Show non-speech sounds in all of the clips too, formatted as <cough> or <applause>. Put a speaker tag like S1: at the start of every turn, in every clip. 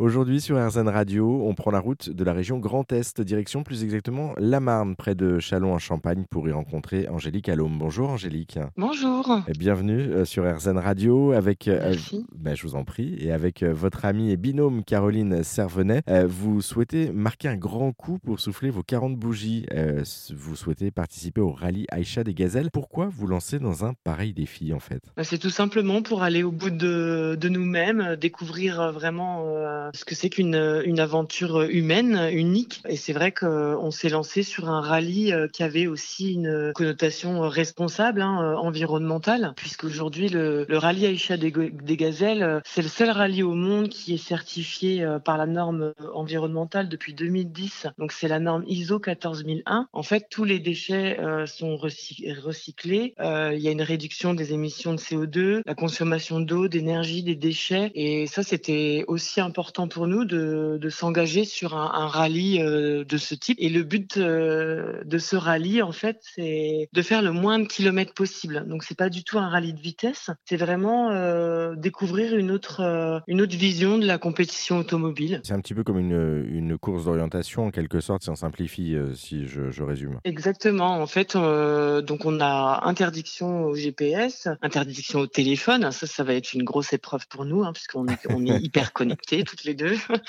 S1: Aujourd'hui sur RZN Radio, on prend la route de la région Grand Est, direction plus exactement la Marne, près de Châlons en Champagne, pour y rencontrer Angélique Allôme. Bonjour Angélique.
S2: Bonjour.
S1: Et bienvenue euh, sur RZN Radio avec, euh,
S2: Merci.
S1: ben, je vous en prie, et avec euh, votre amie et binôme Caroline Servenet. Euh, vous souhaitez marquer un grand coup pour souffler vos 40 bougies. Euh, vous souhaitez participer au rallye Aïcha des Gazelles. Pourquoi vous lancer dans un pareil défi en fait?
S2: Bah, C'est tout simplement pour aller au bout de, de nous-mêmes, euh, découvrir euh, vraiment euh, ce que c'est qu'une euh, une aventure humaine euh, unique. Et c'est vrai qu'on s'est lancé sur un rallye euh, qui avait aussi une connotation euh, responsable, hein, euh, environnementale, puisqu'aujourd'hui le, le rallye Aïcha des, des Gazelles, euh, c'est le seul rallye au monde qui est certifié euh, par la norme euh, environnementale depuis 2010. Donc c'est la norme ISO 14001. En fait, tous les déchets euh, sont recy- recyclés. Euh, Il y a une réduction des émissions de CO2, la consommation d'eau, d'énergie, des déchets. Et ça, c'était aussi important pour nous de, de s'engager sur un, un rallye euh, de ce type. Et le but euh, de ce rallye, en fait, c'est de faire le moins de kilomètres possible. Donc, c'est pas du tout un rallye de vitesse. C'est vraiment euh, découvrir une autre, euh, une autre vision de la compétition automobile.
S1: C'est un petit peu comme une, une course d'orientation en quelque sorte, si on simplifie, euh, si je, je résume.
S2: Exactement. En fait, euh, donc on a interdiction au GPS, interdiction au téléphone. Ça, ça va être une grosse épreuve pour nous, hein, puisqu'on est, on est <laughs> hyper connectés les deux. <laughs>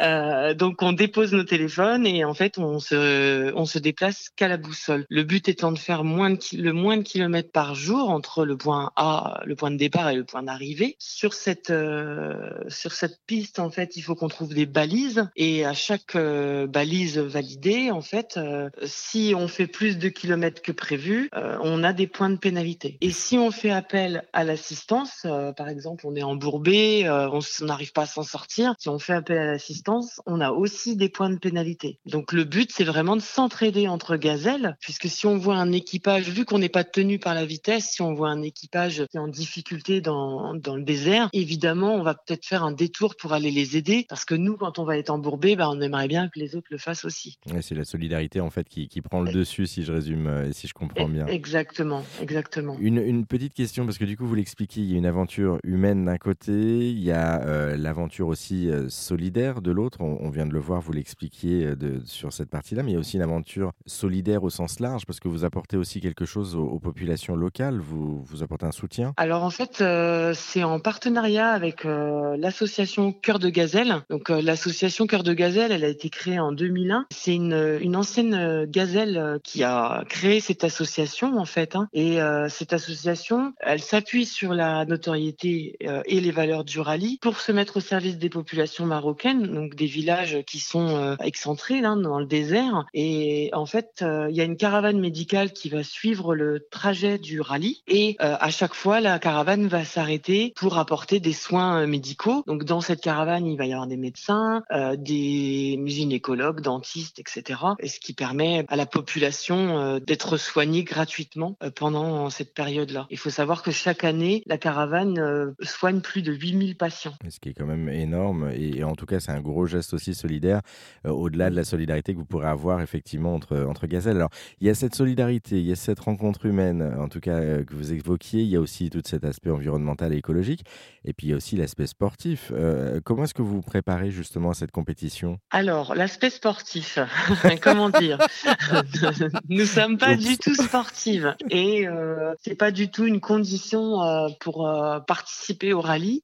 S2: Euh, donc on dépose nos téléphones et en fait on se, on se déplace qu'à la boussole. Le but étant de faire moins de, le moins de kilomètres par jour entre le point A, le point de départ et le point d'arrivée. Sur cette, euh, sur cette piste, en fait, il faut qu'on trouve des balises et à chaque euh, balise validée, en fait, euh, si on fait plus de kilomètres que prévu, on a des points de pénalité. Et si on fait appel à l'assistance, par exemple, on est embourbé, on n'arrive pas à s'en sortir, si on fait appel à l'assistance, on a aussi des points de pénalité. Donc le but, c'est vraiment de s'entraider entre gazelles, puisque si on voit un équipage, vu qu'on n'est pas tenu par la vitesse, si on voit un équipage qui est en difficulté dans, dans le désert, évidemment, on va peut-être faire un détour pour aller les aider, parce que nous, quand on va être embourbé, bah, on aimerait bien que les autres le fassent aussi.
S1: Ouais, c'est la solidarité en fait qui, qui prend le dessus, si je résume euh, et si je comprends bien.
S2: Exactement, exactement.
S1: Une, une petite question, parce que du coup, vous l'expliquez, il y a une aventure humaine d'un côté, il y a euh, l'aventure aussi euh, solidaire de l'autre. On, vient de le voir, vous l'expliquiez euh, sur cette partie-là, mais il y a aussi une aventure solidaire au sens large, parce que vous apportez aussi quelque chose aux, populations locales, vous, apportez un soutien.
S2: Alors en fait, euh, c'est en partenariat avec l'association Cœur de Gazelle. Donc l'association Cœur de Gazelle, elle a été créée en 2001. C'est une, ancienne gazelle qui a créé cette association en fait. hein. Et cette association, elle s'appuie sur la notoriété et les valeurs du rallye pour se mettre au service des populations marocaines, donc des villages qui sont euh, excentrés là, dans le désert. Et en fait, euh, il y a une caravane médicale qui va suivre le trajet du rallye. Et euh, à chaque fois, la caravane va s'arrêter pour apporter des soins médicaux. Donc dans cette caravane, il va y avoir des médecins, des gynécologues, dentistes, etc. Et ce qui permet à la population d'être soignée gratuitement pendant cette période-là. Il faut savoir que chaque année, la caravane soigne plus de 8000 patients.
S1: Ce qui est quand même énorme, et, et en tout cas, c'est un gros geste aussi solidaire, euh, au-delà de la solidarité que vous pourrez avoir effectivement entre, entre gazelles. Alors, il y a cette solidarité, il y a cette rencontre humaine, en tout cas, euh, que vous évoquiez, il y a aussi tout cet aspect environnemental et écologique, et puis il y a aussi l'aspect sportif. Euh, comment est-ce que vous vous préparez justement à cette compétition?
S2: Alors, l'aspect sportif, <laughs> comment dire? <laughs> Nous sommes pas
S1: Oups.
S2: du tout sportives et c'est pas du tout une condition pour participer au rallye.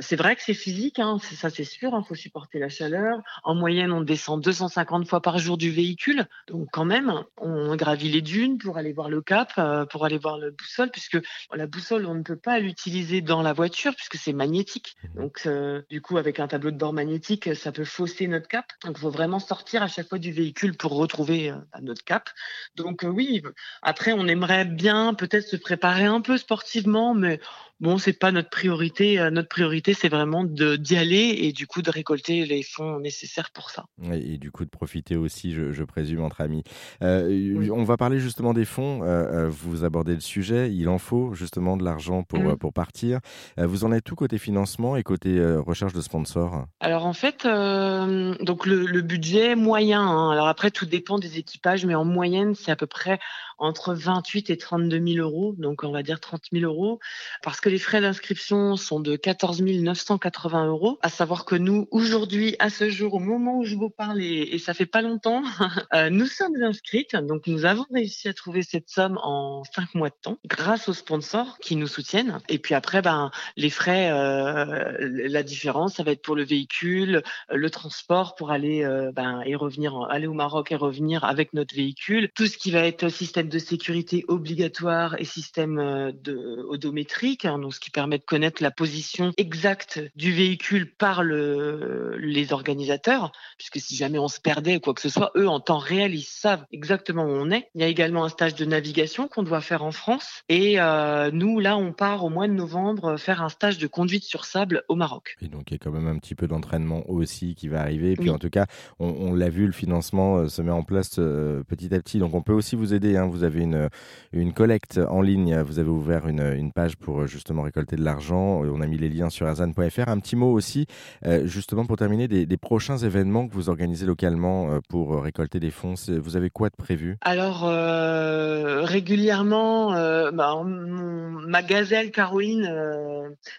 S2: C'est vrai que c'est physique, hein, ça c'est sûr. Il faut supporter la chaleur. En moyenne, on descend 250 fois par jour du véhicule, donc quand même, on gravit les dunes pour aller voir le cap, euh, pour aller voir le boussole, puisque la boussole, on ne peut pas l'utiliser dans la voiture puisque c'est magnétique. Donc, euh, du coup, avec un tableau de bord magnétique, ça peut fausser notre cap. Donc, il faut vraiment sortir à chaque fois du véhicule pour retrouver euh, notre cap. Donc, oui, après, on aimerait bien peut-être se préparer un peu sportivement, mais bon, c'est pas notre priorité. Euh, Notre priorité, c'est vraiment d'y aller et du coup de récolter les fonds nécessaires pour ça.
S1: et, et du coup de profiter aussi, je, je présume, entre amis. Euh,
S2: Oui.
S1: On va parler justement des fonds. Euh, vous abordez le sujet. Il en faut justement de l'argent pour, euh, pour partir. Vous en êtes tout côté financement et côté recherche de sponsors?
S2: Alors en fait, euh, donc le, le budget moyen. hein. alors après, tout dépend des équipages, mais en moyenne, c'est à peu près entre 28 et 32 000 euros. Donc on va dire 30 000 euros, parce que les frais d'inscription sont de 14 980 euros. À savoir que nous, aujourd'hui, à ce jour, au moment où je vous parle, et, ça fait pas longtemps, <laughs> euh, nous sommes inscrites. Donc, nous avons réussi à trouver cette somme en cinq mois de temps grâce aux sponsors qui nous soutiennent. Et puis après, ben, les frais, euh, la différence, ça va être pour le véhicule, le transport pour aller euh, ben, et revenir, aller au Maroc et revenir avec notre véhicule. Tout ce qui va être système de sécurité obligatoire et système de odométrique, hein, donc ce qui permet de connaître la position exacte du véhicule par le, les organisateurs, puisque si jamais on se perdait ou quoi que ce soit, eux en temps réel, ils savent exactement où on est. Il y a également un stage de navigation qu'on doit faire en France et euh, nous là, on part au mois de novembre faire un stage de conduite sur sable au Maroc.
S1: Et donc il y a quand même un petit peu d'entraînement aussi qui va arriver. Et puis en tout cas, on, l'a vu, le financement euh, se met en place petit à petit. Donc on peut aussi vous aider. Hein. Vous avez une, une collecte en ligne. Vous avez ouvert une, une page pour justement récolter de l'argent. On a mis les liens sur azan.fr. Un petit mot aussi, euh, justement pour terminer, des, prochains événements que vous organisez localement euh, pour récolter des fonds. Vous avez quoi de prévu?
S2: Alors euh, régulièrement, bah, ma gazelle Caroline,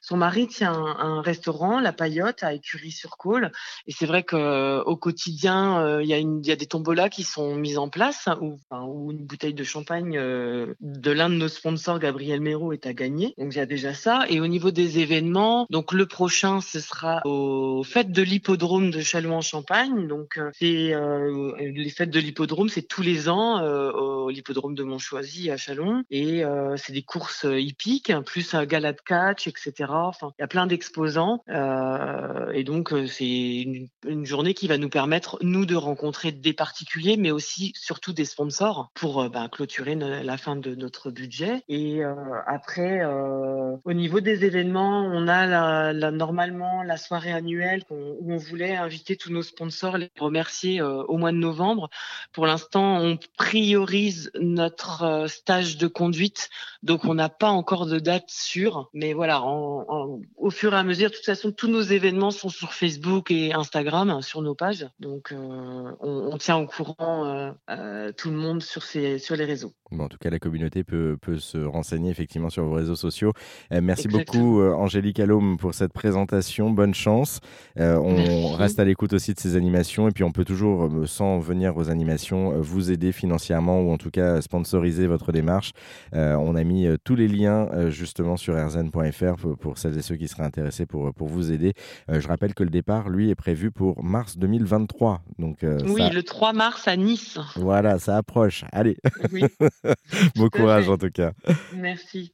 S2: son mari tient un, restaurant, La Paillote, à Écurie-sur-Côle. Et c'est vrai qu'au quotidien, il y, a des tombolas qui sont mises en place, ou, ou une bouteille de champagne euh, de l'un de nos sponsors, Gabriel Méraud, est à gagner. Donc il y a ça. Et au niveau des événements, donc le prochain, ce sera aux fêtes de l'hippodrome de Châlons-en-Champagne. Donc euh, c'est euh, les fêtes de l'hippodrome, c'est tous les ans au l'hippodrome de Montchoisy à Châlons. Et c'est des courses hippiques, plus un gala de catch, etc. Enfin, il y a plein d'exposants. et donc c'est une, journée qui va nous permettre, nous, de rencontrer des particuliers, mais aussi surtout des sponsors pour bah, clôturer la fin de notre budget. Et euh, après, euh, au niveau des événements, on a normalement la soirée annuelle où on voulait inviter tous nos sponsors, les remercier euh, au mois de novembre. Pour l'instant, on priorise notre stage de conduite, donc on n'a pas encore de date sûre. Mais voilà, au fur et à mesure, de toute façon, tous nos événements sont sur Facebook et Instagram, sur nos pages. Donc on, tient au courant tout le monde sur, les réseaux.
S1: Bon, en tout cas, la communauté peut, se renseigner effectivement sur vos réseaux sociaux. Euh, merci beaucoup, euh, Angélique Allôme, pour cette présentation. Bonne chance. Euh, on reste à l'écoute aussi de ces animations et puis on peut toujours, sans venir aux animations, vous aider financièrement ou en tout cas sponsoriser votre démarche. on a mis tous les liens justement sur rzn.fr pour, pour, celles et ceux qui seraient intéressés pour, pour vous aider. je rappelle que le départ, lui, est prévu pour mars 2023. Donc,
S2: oui, le 3 mars à Nice.
S1: Voilà, ça approche. Allez. Oui. <laughs> bon courage en tout cas.
S2: Merci.